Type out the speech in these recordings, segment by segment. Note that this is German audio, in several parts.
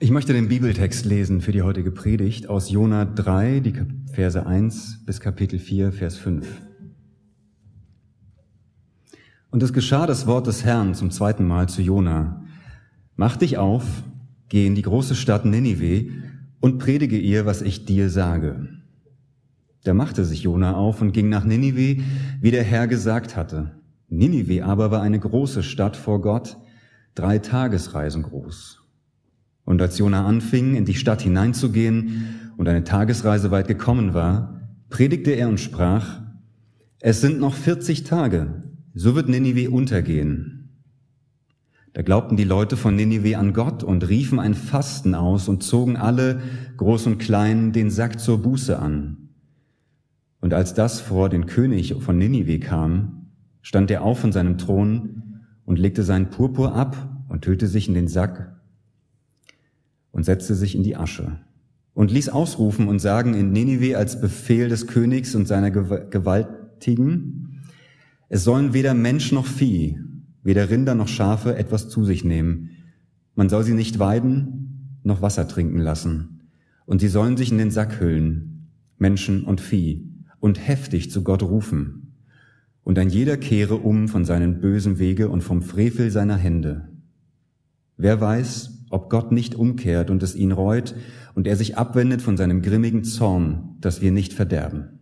Ich möchte den Bibeltext lesen für die heutige Predigt aus Jona 3, die Verse 1 bis Kapitel 4, Vers 5. Und es geschah das Wort des Herrn zum zweiten Mal zu Jona. Mach dich auf, geh in die große Stadt Ninive und predige ihr, was ich dir sage. Da machte sich Jona auf und ging nach Ninive, wie der Herr gesagt hatte. Ninive aber war eine große Stadt vor Gott, drei Tagesreisen groß. Und als Jona anfing, in die Stadt hineinzugehen und eine Tagesreise weit gekommen war, predigte er und sprach, es sind noch 40 Tage, so wird Ninive untergehen. Da glaubten die Leute von Ninive an Gott und riefen ein Fasten aus und zogen alle, groß und klein, den Sack zur Buße an. Und als das vor den König von Ninive kam, stand er auf von seinem Thron und legte seinen Purpur ab und hüllte sich in den Sack und setzte sich in die Asche und ließ ausrufen und sagen in Ninive als Befehl des Königs und seiner Gewaltigen, es sollen weder Mensch noch Vieh, weder Rinder noch Schafe etwas zu sich nehmen. Man soll sie nicht weiden, noch Wasser trinken lassen. Und sie sollen sich in den Sack hüllen, Menschen und Vieh, und heftig zu Gott rufen. Und ein jeder kehre um von seinen bösen Wege und vom Frevel seiner Hände. Wer weiß, ob Gott nicht umkehrt und es ihn reut und er sich abwendet von seinem grimmigen Zorn, dass wir nicht verderben.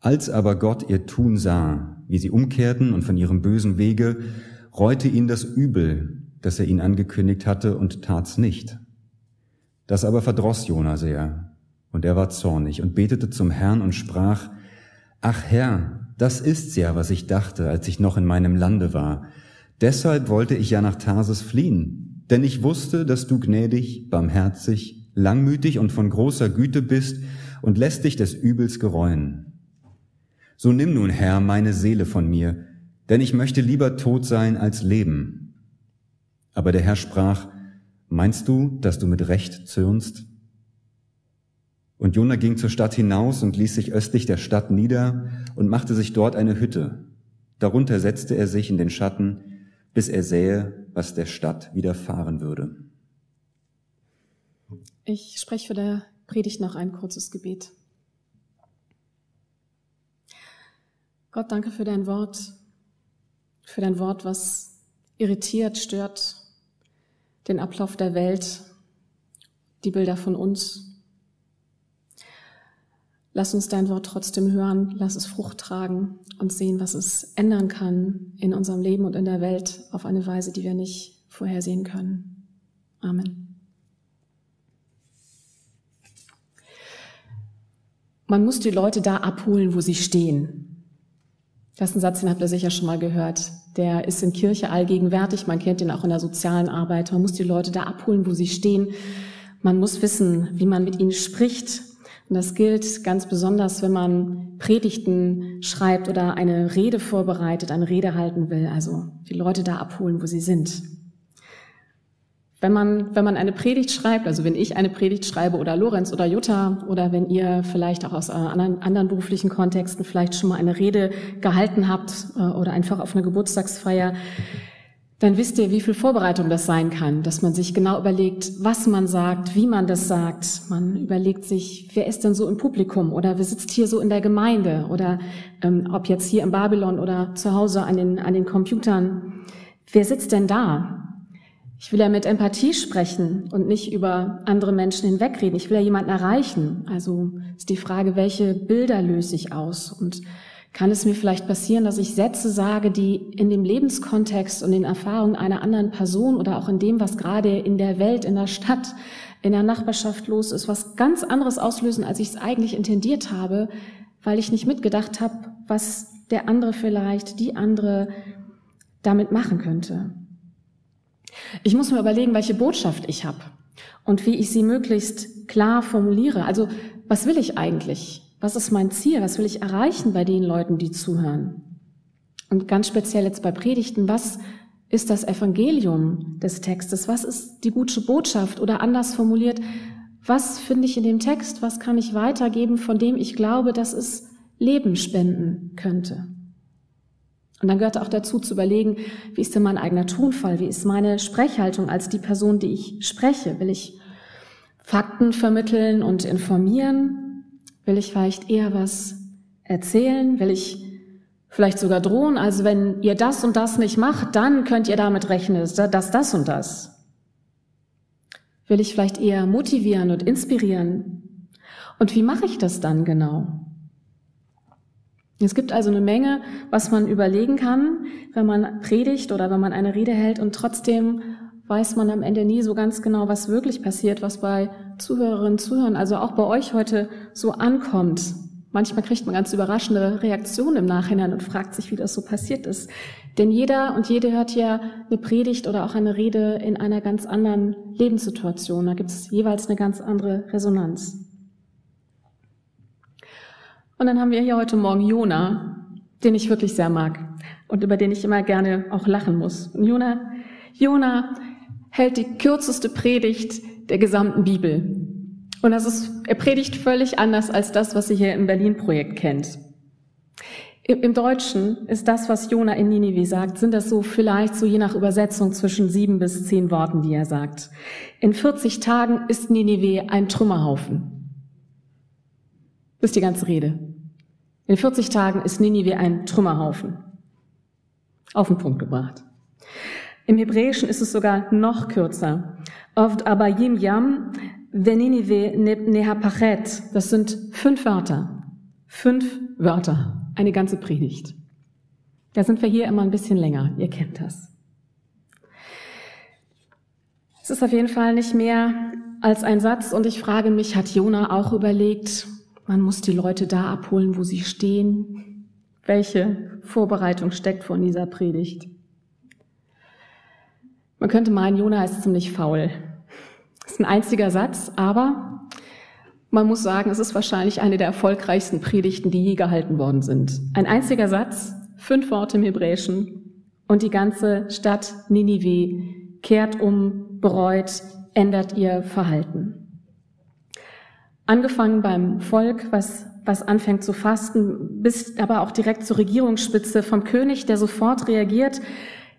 Als aber Gott ihr Tun sah, wie sie umkehrten und von ihrem bösen Wege, reute ihn das Übel, das er ihnen angekündigt hatte, und tat's nicht. Das aber verdross Jona sehr, und er war zornig und betete zum Herrn und sprach, Ach Herr, das ist's ja, was ich dachte, als ich noch in meinem Lande war, Deshalb wollte ich ja nach Tarsis fliehen, denn ich wusste, dass du gnädig, barmherzig, langmütig und von großer Güte bist und lässt dich des Übels gereuen. So nimm nun, Herr, meine Seele von mir, denn ich möchte lieber tot sein als leben. Aber der Herr sprach, meinst du, dass du mit Recht zürnst? Und Jona ging zur Stadt hinaus und ließ sich östlich der Stadt nieder und machte sich dort eine Hütte. Darunter setzte er sich in den Schatten, bis er sähe, was der Stadt widerfahren würde. Ich spreche für der Predigt noch ein kurzes Gebet. Gott, danke für dein Wort, für dein Wort, was irritiert, stört den Ablauf der Welt, die Bilder von uns. Lass uns dein Wort trotzdem hören, lass es Frucht tragen und sehen, was es ändern kann in unserem Leben und in der Welt auf eine Weise, die wir nicht vorhersehen können. Amen. Man muss die Leute da abholen, wo sie stehen. Das ist ein Satz, den habt ihr sicher schon mal gehört. Der ist in Kirche allgegenwärtig. Man kennt ihn auch in der sozialen Arbeit. Man muss die Leute da abholen, wo sie stehen. Man muss wissen, wie man mit ihnen spricht und das gilt ganz besonders, wenn man Predigten schreibt oder eine Rede vorbereitet, eine Rede halten will, also die Leute da abholen, wo sie sind. Wenn man, wenn man eine Predigt schreibt, also wenn ich eine Predigt schreibe oder Lorenz oder Jutta oder wenn ihr vielleicht auch aus anderen, anderen beruflichen Kontexten vielleicht schon mal eine Rede gehalten habt äh, oder einfach auf einer Geburtstagsfeier, dann wisst ihr, wie viel Vorbereitung das sein kann, dass man sich genau überlegt, was man sagt, wie man das sagt. Man überlegt sich, wer ist denn so im Publikum oder wer sitzt hier so in der Gemeinde oder ähm, ob jetzt hier im Babylon oder zu Hause an den, an den Computern. Wer sitzt denn da? Ich will ja mit Empathie sprechen und nicht über andere Menschen hinwegreden. Ich will ja jemanden erreichen. Also ist die Frage, welche Bilder löse ich aus und kann es mir vielleicht passieren, dass ich Sätze sage, die in dem Lebenskontext und den Erfahrungen einer anderen Person oder auch in dem, was gerade in der Welt, in der Stadt, in der Nachbarschaft los ist, was ganz anderes auslösen, als ich es eigentlich intendiert habe, weil ich nicht mitgedacht habe, was der andere vielleicht, die andere damit machen könnte. Ich muss mir überlegen, welche Botschaft ich habe und wie ich sie möglichst klar formuliere. Also was will ich eigentlich? Was ist mein Ziel? Was will ich erreichen bei den Leuten, die zuhören? Und ganz speziell jetzt bei Predigten, was ist das Evangelium des Textes? Was ist die gute Botschaft? Oder anders formuliert, was finde ich in dem Text? Was kann ich weitergeben, von dem ich glaube, dass es Leben spenden könnte? Und dann gehört auch dazu zu überlegen, wie ist denn mein eigener Tonfall? Wie ist meine Sprechhaltung als die Person, die ich spreche? Will ich Fakten vermitteln und informieren? Will ich vielleicht eher was erzählen? Will ich vielleicht sogar drohen? Also wenn ihr das und das nicht macht, dann könnt ihr damit rechnen, dass das und das. Will ich vielleicht eher motivieren und inspirieren? Und wie mache ich das dann genau? Es gibt also eine Menge, was man überlegen kann, wenn man predigt oder wenn man eine Rede hält und trotzdem weiß man am Ende nie so ganz genau, was wirklich passiert, was bei Zuhörerinnen und Zuhörern, also auch bei euch heute so ankommt. Manchmal kriegt man ganz überraschende Reaktionen im Nachhinein und fragt sich, wie das so passiert ist. Denn jeder und jede hört ja eine Predigt oder auch eine Rede in einer ganz anderen Lebenssituation. Da gibt es jeweils eine ganz andere Resonanz. Und dann haben wir hier heute Morgen Jona, den ich wirklich sehr mag und über den ich immer gerne auch lachen muss. Und Jona, Jona hält die kürzeste Predigt der gesamten Bibel. Und das ist, er predigt völlig anders als das, was ihr hier im Berlin-Projekt kennt. Im Deutschen ist das, was Jona in Ninive sagt, sind das so vielleicht so je nach Übersetzung zwischen sieben bis zehn Worten, die er sagt. In 40 Tagen ist Ninive ein Trümmerhaufen. Das ist die ganze Rede. In 40 Tagen ist Ninive ein Trümmerhaufen. Auf den Punkt gebracht. Im Hebräischen ist es sogar noch kürzer. Oft aber Yim Yam, Veninive Nehapachet. Das sind fünf Wörter. Fünf Wörter. Eine ganze Predigt. Da sind wir hier immer ein bisschen länger. Ihr kennt das. Es ist auf jeden Fall nicht mehr als ein Satz und ich frage mich, hat Jona auch überlegt, man muss die Leute da abholen, wo sie stehen. Welche Vorbereitung steckt von dieser Predigt? Man könnte meinen, Jona ist ziemlich faul. Das ist ein einziger Satz, aber man muss sagen, es ist wahrscheinlich eine der erfolgreichsten Predigten, die je gehalten worden sind. Ein einziger Satz, fünf Worte im Hebräischen und die ganze Stadt Ninive kehrt um, bereut, ändert ihr Verhalten. Angefangen beim Volk, was, was anfängt zu fasten, bis aber auch direkt zur Regierungsspitze vom König, der sofort reagiert,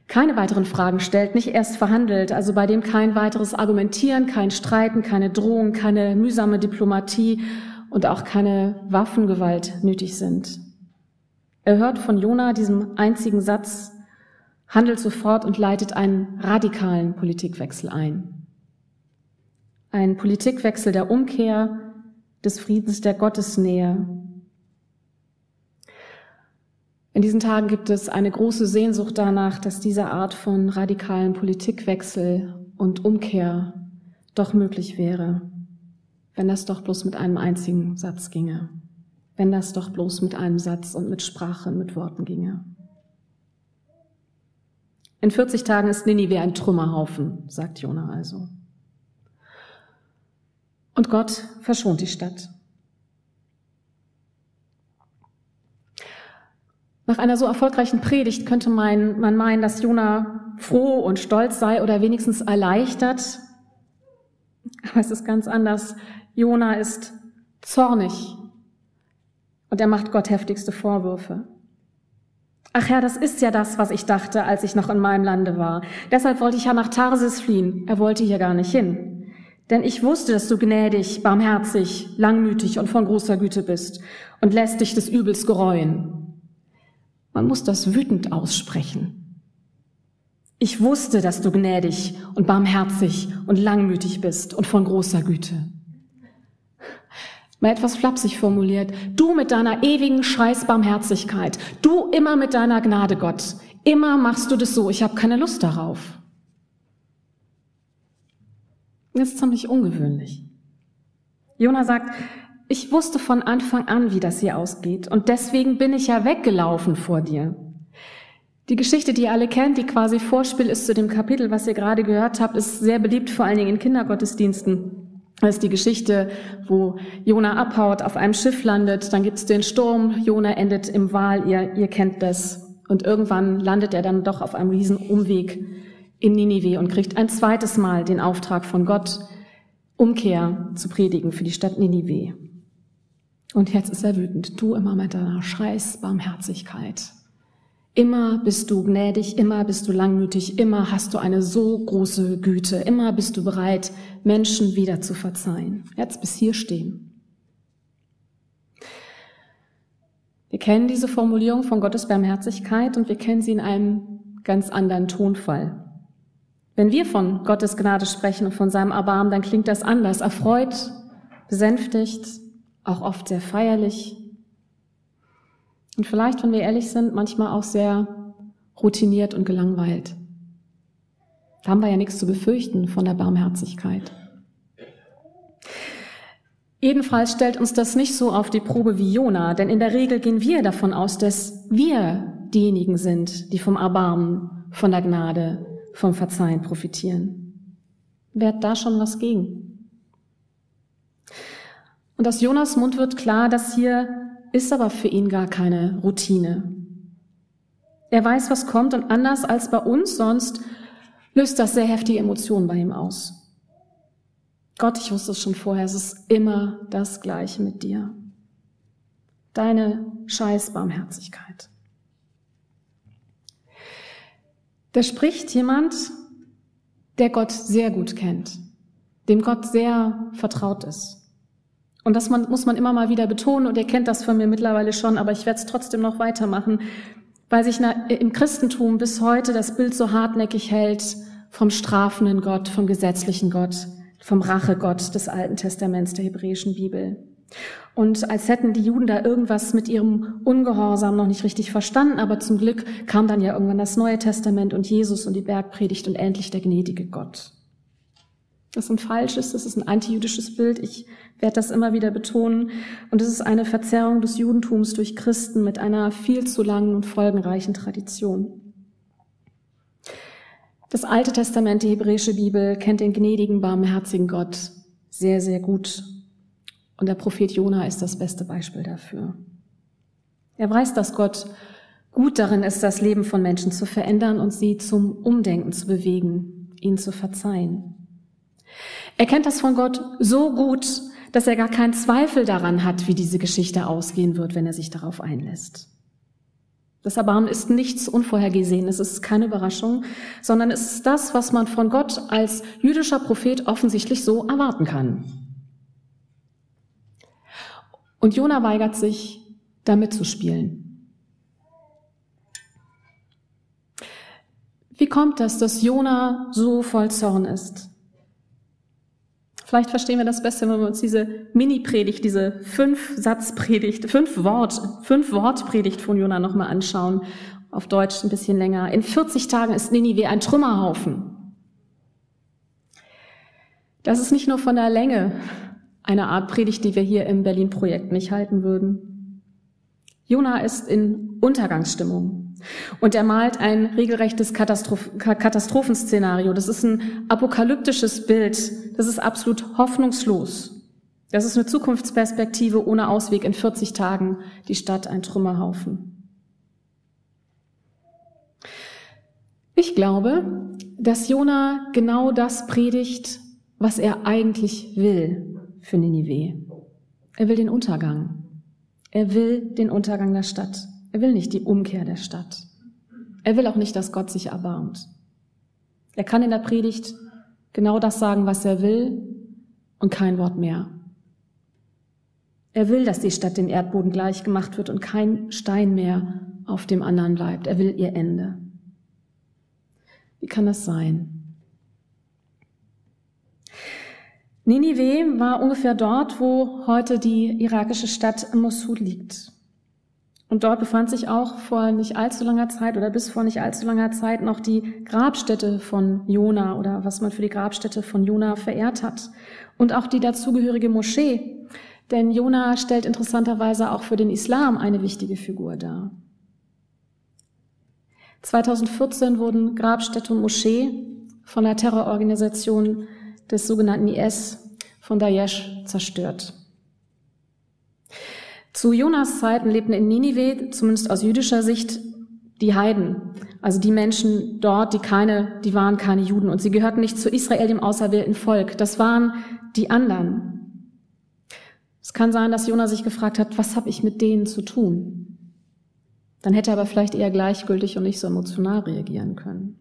keine weiteren Fragen stellt, nicht erst verhandelt, also bei dem kein weiteres Argumentieren, kein Streiten, keine Drohung, keine mühsame Diplomatie und auch keine Waffengewalt nötig sind. Er hört von Jona diesem einzigen Satz, handelt sofort und leitet einen radikalen Politikwechsel ein. Ein Politikwechsel der Umkehr, des Friedens, der Gottesnähe. In diesen Tagen gibt es eine große Sehnsucht danach, dass diese Art von radikalen Politikwechsel und Umkehr doch möglich wäre, wenn das doch bloß mit einem einzigen Satz ginge, wenn das doch bloß mit einem Satz und mit Sprache und mit Worten ginge. In 40 Tagen ist Ninive ein Trümmerhaufen, sagt Jona also. Und Gott verschont die Stadt. Nach einer so erfolgreichen Predigt könnte man, man meinen, dass Jona froh und stolz sei oder wenigstens erleichtert. Aber es ist ganz anders. Jona ist zornig und er macht Gott heftigste Vorwürfe. Ach ja, das ist ja das, was ich dachte, als ich noch in meinem Lande war. Deshalb wollte ich ja nach Tarsis fliehen. Er wollte hier gar nicht hin. Denn ich wusste, dass du gnädig, barmherzig, langmütig und von großer Güte bist und lässt dich des Übels gereuen. Man muss das wütend aussprechen. Ich wusste, dass du gnädig und barmherzig und langmütig bist und von großer Güte. Mal etwas flapsig formuliert. Du mit deiner ewigen Scheißbarmherzigkeit. Du immer mit deiner Gnade, Gott. Immer machst du das so. Ich habe keine Lust darauf. Das ist ziemlich ungewöhnlich. Jona sagt, ich wusste von Anfang an, wie das hier ausgeht und deswegen bin ich ja weggelaufen vor dir. Die Geschichte, die ihr alle kennt, die quasi Vorspiel ist zu dem Kapitel, was ihr gerade gehört habt, ist sehr beliebt, vor allen Dingen in Kindergottesdiensten. Das ist die Geschichte, wo Jona abhaut, auf einem Schiff landet, dann gibt es den Sturm, Jona endet im Wal, ihr, ihr kennt das. Und irgendwann landet er dann doch auf einem riesen Umweg in Ninive und kriegt ein zweites Mal den Auftrag von Gott, Umkehr zu predigen für die Stadt Ninive. Und jetzt ist er wütend. Du immer mit deiner Scheiß Barmherzigkeit. Immer bist du gnädig, immer bist du langmütig, immer hast du eine so große Güte, immer bist du bereit, Menschen wieder zu verzeihen. Jetzt bis hier stehen. Wir kennen diese Formulierung von Gottes Barmherzigkeit und wir kennen sie in einem ganz anderen Tonfall. Wenn wir von Gottes Gnade sprechen und von seinem Erbarmen, dann klingt das anders, erfreut, besänftigt, auch oft sehr feierlich, und vielleicht, wenn wir ehrlich sind, manchmal auch sehr routiniert und gelangweilt. Da haben wir ja nichts zu befürchten von der Barmherzigkeit. Jedenfalls stellt uns das nicht so auf die Probe wie Jona, denn in der Regel gehen wir davon aus, dass wir diejenigen sind, die vom Erbarmen, von der Gnade, vom Verzeihen profitieren. Wer hat da schon was gegen? Und aus Jonas Mund wird klar, dass hier ist aber für ihn gar keine Routine. Er weiß, was kommt und anders als bei uns sonst löst das sehr heftige Emotionen bei ihm aus. Gott, ich wusste es schon vorher, es ist immer das Gleiche mit dir. Deine Scheißbarmherzigkeit. Da spricht jemand, der Gott sehr gut kennt, dem Gott sehr vertraut ist. Und das man, muss man immer mal wieder betonen, und ihr kennt das von mir mittlerweile schon, aber ich werde es trotzdem noch weitermachen, weil sich im Christentum bis heute das Bild so hartnäckig hält vom strafenden Gott, vom gesetzlichen Gott, vom Rachegott des Alten Testaments der hebräischen Bibel. Und als hätten die Juden da irgendwas mit ihrem Ungehorsam noch nicht richtig verstanden, aber zum Glück kam dann ja irgendwann das Neue Testament und Jesus und die Bergpredigt und endlich der gnädige Gott. Das ist ein falsches, das ist ein antijüdisches Bild. Ich werde das immer wieder betonen. Und es ist eine Verzerrung des Judentums durch Christen mit einer viel zu langen und folgenreichen Tradition. Das Alte Testament, die hebräische Bibel, kennt den gnädigen, barmherzigen Gott sehr, sehr gut. Und der Prophet Jona ist das beste Beispiel dafür. Er weiß, dass Gott gut darin ist, das Leben von Menschen zu verändern und sie zum Umdenken zu bewegen, ihnen zu verzeihen. Er kennt das von Gott so gut, dass er gar keinen Zweifel daran hat, wie diese Geschichte ausgehen wird, wenn er sich darauf einlässt. Das Erbarmen ist nichts Unvorhergesehenes, es ist keine Überraschung, sondern es ist das, was man von Gott als jüdischer Prophet offensichtlich so erwarten kann. Und Jona weigert sich, da mitzuspielen. Wie kommt das, dass Jona so voll Zorn ist? Vielleicht verstehen wir das besser, wenn wir uns diese Mini-Predigt, diese Fünf-Satz-Predigt, Fünf-Wort, Fünf-Wort-Predigt von Jona nochmal anschauen. Auf Deutsch ein bisschen länger. In 40 Tagen ist Ninive ein Trümmerhaufen. Das ist nicht nur von der Länge eine Art Predigt, die wir hier im Berlin-Projekt nicht halten würden. Jona ist in Untergangsstimmung. Und er malt ein regelrechtes Katastroph Katastrophenszenario. Das ist ein apokalyptisches Bild. Das ist absolut hoffnungslos. Das ist eine Zukunftsperspektive ohne Ausweg. In 40 Tagen die Stadt ein Trümmerhaufen. Ich glaube, dass Jona genau das predigt, was er eigentlich will für Ninive. Er will den Untergang. Er will den Untergang der Stadt. Er will nicht die Umkehr der Stadt. Er will auch nicht, dass Gott sich erbarmt. Er kann in der Predigt genau das sagen, was er will und kein Wort mehr. Er will, dass die Stadt dem Erdboden gleich gemacht wird und kein Stein mehr auf dem anderen bleibt. Er will ihr Ende. Wie kann das sein? Ninive war ungefähr dort, wo heute die irakische Stadt Mosul liegt. Und dort befand sich auch vor nicht allzu langer Zeit oder bis vor nicht allzu langer Zeit noch die Grabstätte von Jona oder was man für die Grabstätte von Jona verehrt hat. Und auch die dazugehörige Moschee. Denn Jona stellt interessanterweise auch für den Islam eine wichtige Figur dar. 2014 wurden Grabstätte und Moschee von der Terrororganisation des sogenannten IS von Daesh zerstört. Zu Jonas Zeiten lebten in Ninive, zumindest aus jüdischer Sicht, die Heiden. Also die Menschen dort, die keine, die waren keine Juden und sie gehörten nicht zu Israel, dem auserwählten Volk. Das waren die anderen. Es kann sein, dass Jonas sich gefragt hat, was habe ich mit denen zu tun? Dann hätte er aber vielleicht eher gleichgültig und nicht so emotional reagieren können.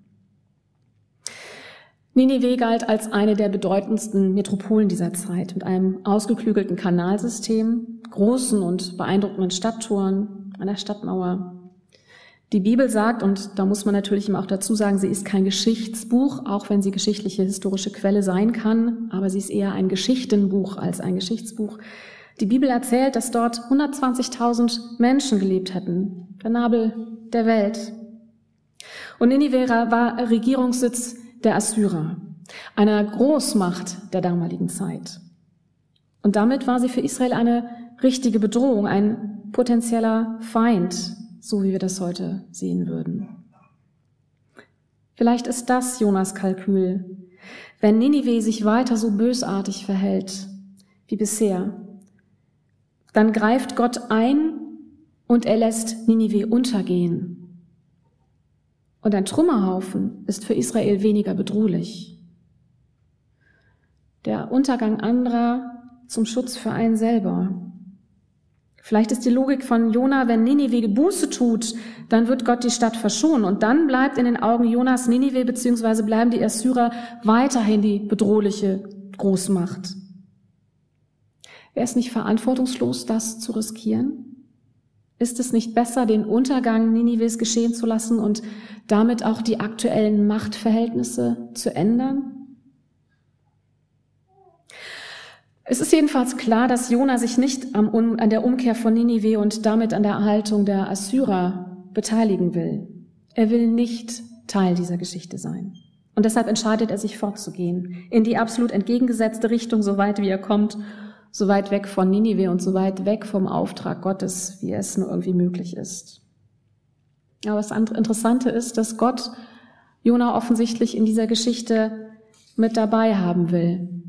Ninive galt als eine der bedeutendsten Metropolen dieser Zeit mit einem ausgeklügelten Kanalsystem, großen und beeindruckenden Stadttoren, einer Stadtmauer. Die Bibel sagt, und da muss man natürlich immer auch dazu sagen, sie ist kein Geschichtsbuch, auch wenn sie geschichtliche historische Quelle sein kann, aber sie ist eher ein Geschichtenbuch als ein Geschichtsbuch. Die Bibel erzählt, dass dort 120.000 Menschen gelebt hätten, der Nabel der Welt. Und Ninive war Regierungssitz der Assyrer, einer Großmacht der damaligen Zeit. Und damit war sie für Israel eine richtige Bedrohung, ein potenzieller Feind, so wie wir das heute sehen würden. Vielleicht ist das Jonas Kalkül. Wenn Ninive sich weiter so bösartig verhält wie bisher, dann greift Gott ein und er lässt Ninive untergehen. Und ein Trümmerhaufen ist für Israel weniger bedrohlich. Der Untergang anderer zum Schutz für einen selber. Vielleicht ist die Logik von Jona, wenn Ninive Buße tut, dann wird Gott die Stadt verschonen. Und dann bleibt in den Augen Jonas Ninive beziehungsweise bleiben die Assyrer weiterhin die bedrohliche Großmacht. Wäre es nicht verantwortungslos, das zu riskieren? Ist es nicht besser, den Untergang Ninives geschehen zu lassen und damit auch die aktuellen Machtverhältnisse zu ändern? Es ist jedenfalls klar, dass Jona sich nicht an der Umkehr von Ninive und damit an der Erhaltung der Assyrer beteiligen will. Er will nicht Teil dieser Geschichte sein. Und deshalb entscheidet er sich fortzugehen, in die absolut entgegengesetzte Richtung, so weit wie er kommt, so weit weg von Ninive und so weit weg vom Auftrag Gottes, wie es nur irgendwie möglich ist. Aber das Interessante ist, dass Gott Jona offensichtlich in dieser Geschichte mit dabei haben will.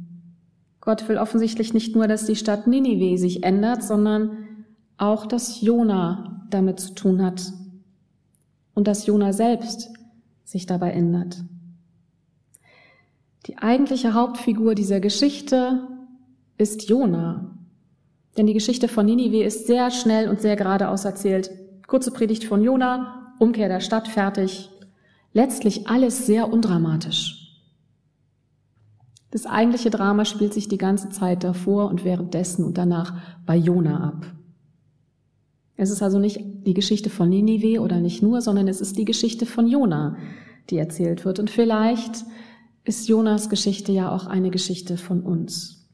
Gott will offensichtlich nicht nur, dass die Stadt Ninive sich ändert, sondern auch, dass Jona damit zu tun hat und dass Jona selbst sich dabei ändert. Die eigentliche Hauptfigur dieser Geschichte ist Jona. Denn die Geschichte von Ninive ist sehr schnell und sehr geradeaus erzählt. Kurze Predigt von Jona, Umkehr der Stadt, fertig. Letztlich alles sehr undramatisch. Das eigentliche Drama spielt sich die ganze Zeit davor und währenddessen und danach bei Jona ab. Es ist also nicht die Geschichte von Ninive oder nicht nur, sondern es ist die Geschichte von Jona, die erzählt wird. Und vielleicht ist Jonas Geschichte ja auch eine Geschichte von uns.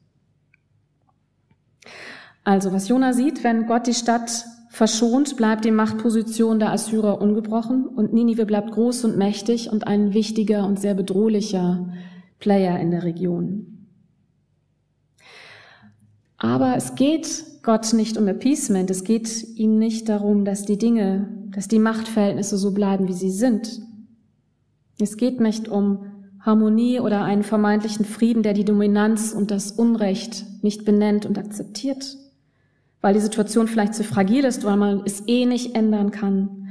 Also, was Jona sieht, wenn Gott die Stadt verschont, bleibt die Machtposition der Assyrer ungebrochen und Ninive bleibt groß und mächtig und ein wichtiger und sehr bedrohlicher Player in der Region. Aber es geht Gott nicht um Appeasement, es geht ihm nicht darum, dass die Dinge, dass die Machtverhältnisse so bleiben, wie sie sind. Es geht nicht um Harmonie oder einen vermeintlichen Frieden, der die Dominanz und das Unrecht nicht benennt und akzeptiert weil die Situation vielleicht zu fragil ist, weil man es eh nicht ändern kann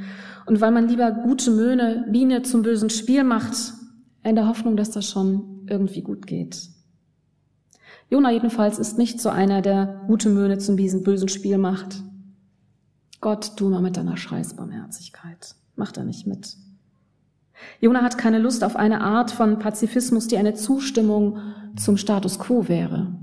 und weil man lieber gute Möhne, Biene zum bösen Spiel macht, in der Hoffnung, dass das schon irgendwie gut geht. Jona jedenfalls ist nicht so einer, der gute Möhne zum bösen Spiel macht. Gott, du mal mit deiner Scheißbarmherzigkeit. Macht er nicht mit. Jona hat keine Lust auf eine Art von Pazifismus, die eine Zustimmung zum Status quo wäre.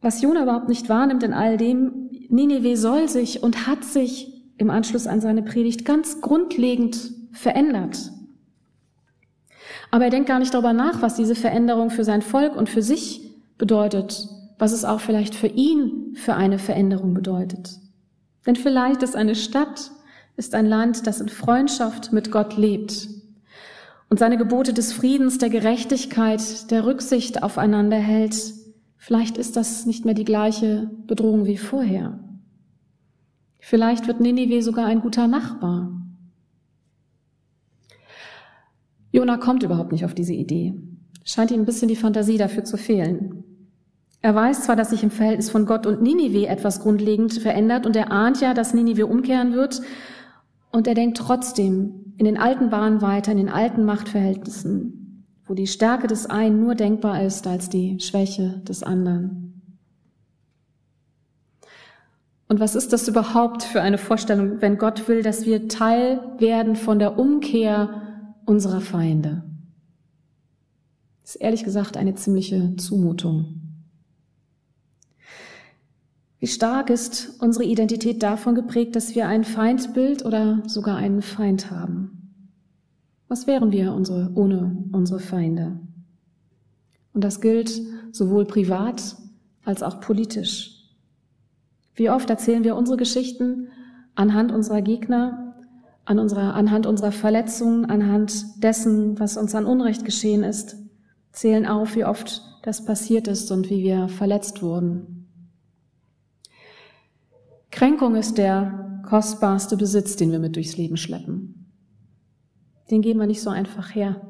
Was Jona überhaupt nicht wahrnimmt in all dem, Nineveh soll sich und hat sich im Anschluss an seine Predigt ganz grundlegend verändert. Aber er denkt gar nicht darüber nach, was diese Veränderung für sein Volk und für sich bedeutet, was es auch vielleicht für ihn für eine Veränderung bedeutet. Denn vielleicht ist eine Stadt, ist ein Land, das in Freundschaft mit Gott lebt und seine Gebote des Friedens, der Gerechtigkeit, der Rücksicht aufeinander hält, Vielleicht ist das nicht mehr die gleiche Bedrohung wie vorher. Vielleicht wird Ninive sogar ein guter Nachbar. Jona kommt überhaupt nicht auf diese Idee. Scheint ihm ein bisschen die Fantasie dafür zu fehlen. Er weiß zwar, dass sich im Verhältnis von Gott und Ninive etwas grundlegend verändert und er ahnt ja, dass Ninive umkehren wird und er denkt trotzdem in den alten Bahnen weiter, in den alten Machtverhältnissen wo die Stärke des einen nur denkbar ist als die Schwäche des anderen. Und was ist das überhaupt für eine Vorstellung, wenn Gott will, dass wir Teil werden von der Umkehr unserer Feinde? Das ist ehrlich gesagt eine ziemliche Zumutung. Wie stark ist unsere Identität davon geprägt, dass wir ein Feindbild oder sogar einen Feind haben? Was wären wir unsere, ohne unsere Feinde? Und das gilt sowohl privat als auch politisch. Wie oft erzählen wir unsere Geschichten anhand unserer Gegner, an unserer, anhand unserer Verletzungen, anhand dessen, was uns an Unrecht geschehen ist, zählen auf, wie oft das passiert ist und wie wir verletzt wurden. Kränkung ist der kostbarste Besitz, den wir mit durchs Leben schleppen. Den geben wir nicht so einfach her.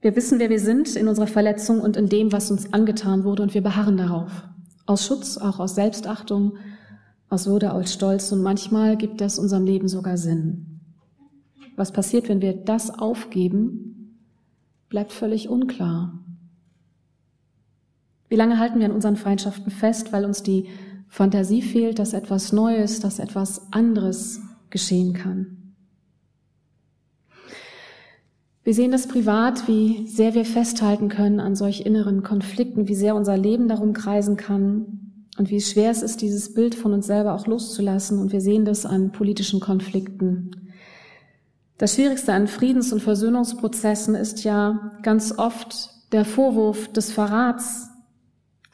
Wir wissen, wer wir sind in unserer Verletzung und in dem, was uns angetan wurde, und wir beharren darauf. Aus Schutz, auch aus Selbstachtung, aus Würde, aus Stolz, und manchmal gibt das unserem Leben sogar Sinn. Was passiert, wenn wir das aufgeben, bleibt völlig unklar. Wie lange halten wir an unseren Feindschaften fest, weil uns die Fantasie fehlt, dass etwas Neues, dass etwas anderes geschehen kann? Wir sehen das privat, wie sehr wir festhalten können an solch inneren Konflikten, wie sehr unser Leben darum kreisen kann und wie schwer es ist, dieses Bild von uns selber auch loszulassen. Und wir sehen das an politischen Konflikten. Das Schwierigste an Friedens- und Versöhnungsprozessen ist ja ganz oft der Vorwurf des Verrats,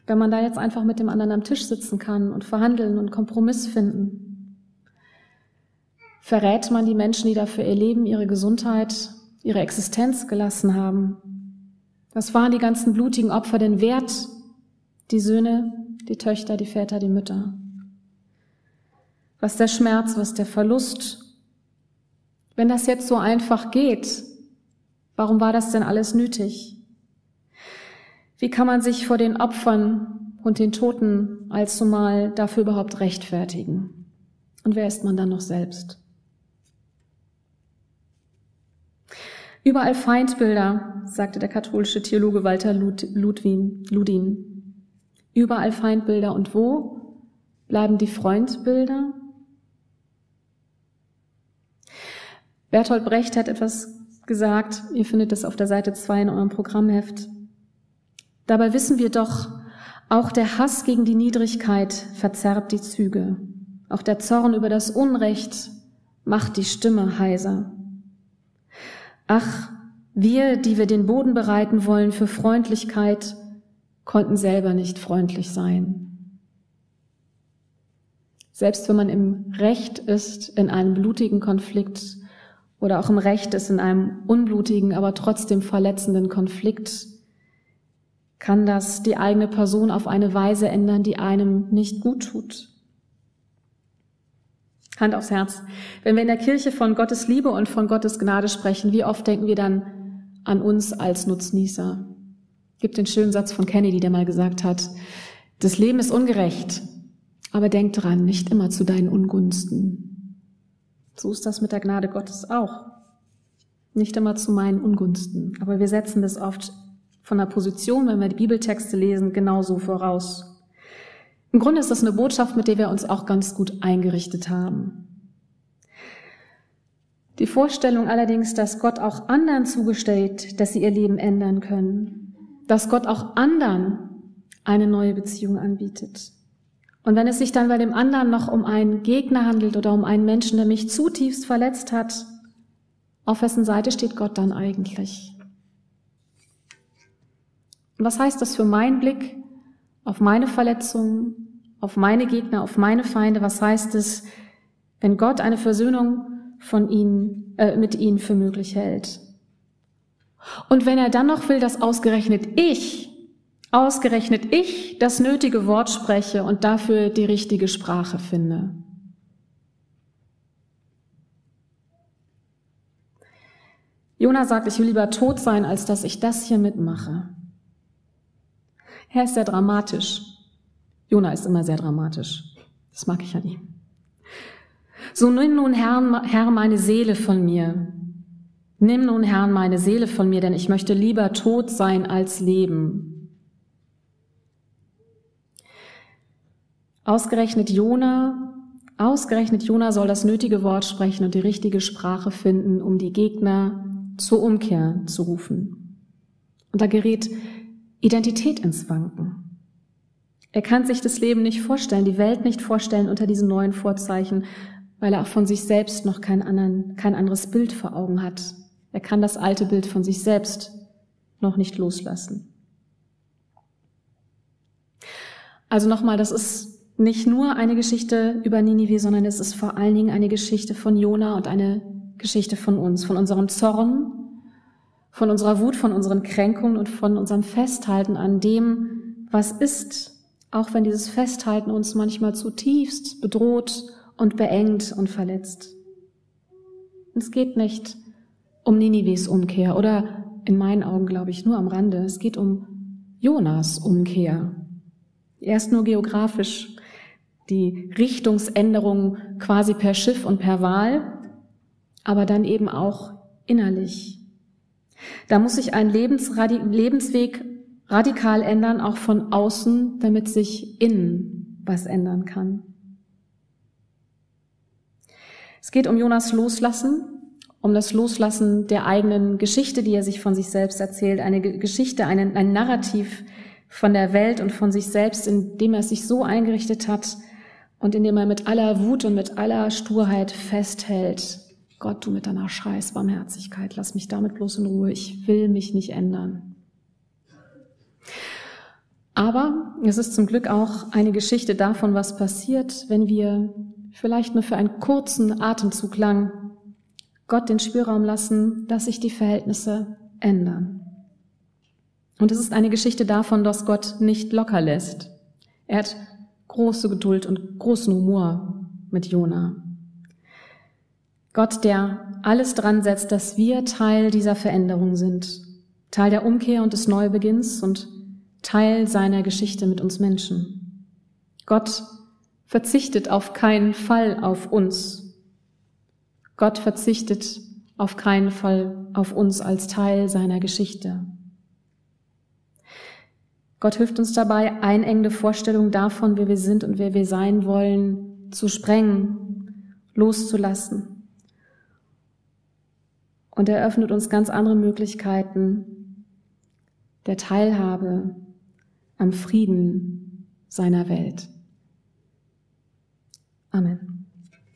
wenn man da jetzt einfach mit dem anderen am Tisch sitzen kann und verhandeln und Kompromiss finden. Verrät man die Menschen, die dafür ihr Leben, ihre Gesundheit ihre Existenz gelassen haben. Was waren die ganzen blutigen Opfer denn wert? Die Söhne, die Töchter, die Väter, die Mütter. Was der Schmerz, was der Verlust. Wenn das jetzt so einfach geht, warum war das denn alles nötig? Wie kann man sich vor den Opfern und den Toten allzumal dafür überhaupt rechtfertigen? Und wer ist man dann noch selbst? Überall Feindbilder, sagte der katholische Theologe Walter Ludwin, Ludin. Überall Feindbilder. Und wo bleiben die Freundbilder? Bertolt Brecht hat etwas gesagt, ihr findet das auf der Seite 2 in eurem Programmheft. Dabei wissen wir doch, auch der Hass gegen die Niedrigkeit verzerrt die Züge. Auch der Zorn über das Unrecht macht die Stimme heiser. Ach, wir, die wir den Boden bereiten wollen für Freundlichkeit, konnten selber nicht freundlich sein. Selbst wenn man im Recht ist in einem blutigen Konflikt oder auch im Recht ist in einem unblutigen, aber trotzdem verletzenden Konflikt, kann das die eigene Person auf eine Weise ändern, die einem nicht gut tut. Hand aufs Herz. Wenn wir in der Kirche von Gottes Liebe und von Gottes Gnade sprechen, wie oft denken wir dann an uns als Nutznießer? Gibt den schönen Satz von Kennedy, der mal gesagt hat, das Leben ist ungerecht, aber denk dran, nicht immer zu deinen Ungunsten. So ist das mit der Gnade Gottes auch. Nicht immer zu meinen Ungunsten. Aber wir setzen das oft von der Position, wenn wir die Bibeltexte lesen, genauso voraus. Im Grunde ist das eine Botschaft, mit der wir uns auch ganz gut eingerichtet haben. Die Vorstellung allerdings, dass Gott auch anderen zugestellt, dass sie ihr Leben ändern können, dass Gott auch anderen eine neue Beziehung anbietet. Und wenn es sich dann bei dem anderen noch um einen Gegner handelt oder um einen Menschen, der mich zutiefst verletzt hat, auf wessen Seite steht Gott dann eigentlich? Was heißt das für meinen Blick auf meine Verletzungen, auf meine Gegner, auf meine Feinde. Was heißt es, wenn Gott eine Versöhnung von ihnen, äh, mit ihnen für möglich hält? Und wenn er dann noch will, dass ausgerechnet ich, ausgerechnet ich das nötige Wort spreche und dafür die richtige Sprache finde. Jona sagt, ich will lieber tot sein, als dass ich das hier mitmache. Er ist sehr dramatisch. Jona ist immer sehr dramatisch. Das mag ich an ihm. So nimm nun, Herr, Herr, meine Seele von mir. Nimm nun, Herr, meine Seele von mir, denn ich möchte lieber tot sein als leben. Ausgerechnet Jona, ausgerechnet Jona soll das nötige Wort sprechen und die richtige Sprache finden, um die Gegner zur Umkehr zu rufen. Und da gerät Identität ins Wanken. Er kann sich das Leben nicht vorstellen, die Welt nicht vorstellen unter diesen neuen Vorzeichen, weil er auch von sich selbst noch kein, anderen, kein anderes Bild vor Augen hat. Er kann das alte Bild von sich selbst noch nicht loslassen. Also nochmal, das ist nicht nur eine Geschichte über Ninive, sondern es ist vor allen Dingen eine Geschichte von Jona und eine Geschichte von uns, von unserem Zorn, von unserer Wut, von unseren Kränkungen und von unserem Festhalten an dem, was ist, auch wenn dieses Festhalten uns manchmal zutiefst bedroht und beengt und verletzt. Es geht nicht um Ninives Umkehr oder in meinen Augen, glaube ich, nur am Rande. Es geht um Jonas Umkehr. Erst nur geografisch die Richtungsänderung quasi per Schiff und per Wahl, aber dann eben auch innerlich. Da muss sich ein Lebensweg radikal ändern, auch von außen, damit sich innen was ändern kann. Es geht um Jonas Loslassen, um das Loslassen der eigenen Geschichte, die er sich von sich selbst erzählt, eine Geschichte, ein, ein Narrativ von der Welt und von sich selbst, in dem er sich so eingerichtet hat und in dem er mit aller Wut und mit aller Sturheit festhält. Gott, du mit deiner Scheißbarmherzigkeit, lass mich damit bloß in Ruhe, ich will mich nicht ändern. Aber es ist zum Glück auch eine Geschichte davon, was passiert, wenn wir vielleicht nur für einen kurzen Atemzug lang Gott den Spielraum lassen, dass sich die Verhältnisse ändern. Und es ist eine Geschichte davon, dass Gott nicht locker lässt. Er hat große Geduld und großen Humor mit Jona. Gott, der alles dran setzt, dass wir Teil dieser Veränderung sind, Teil der Umkehr und des Neubeginns und Teil seiner Geschichte mit uns Menschen. Gott verzichtet auf keinen Fall auf uns Gott verzichtet auf keinen Fall auf uns als Teil seiner Geschichte. Gott hilft uns dabei, einengende Vorstellungen davon, wer wir sind und wer wir sein wollen, zu sprengen, loszulassen. Und er öffnet uns ganz andere Möglichkeiten der Teilhabe am Frieden seiner Welt. Amen.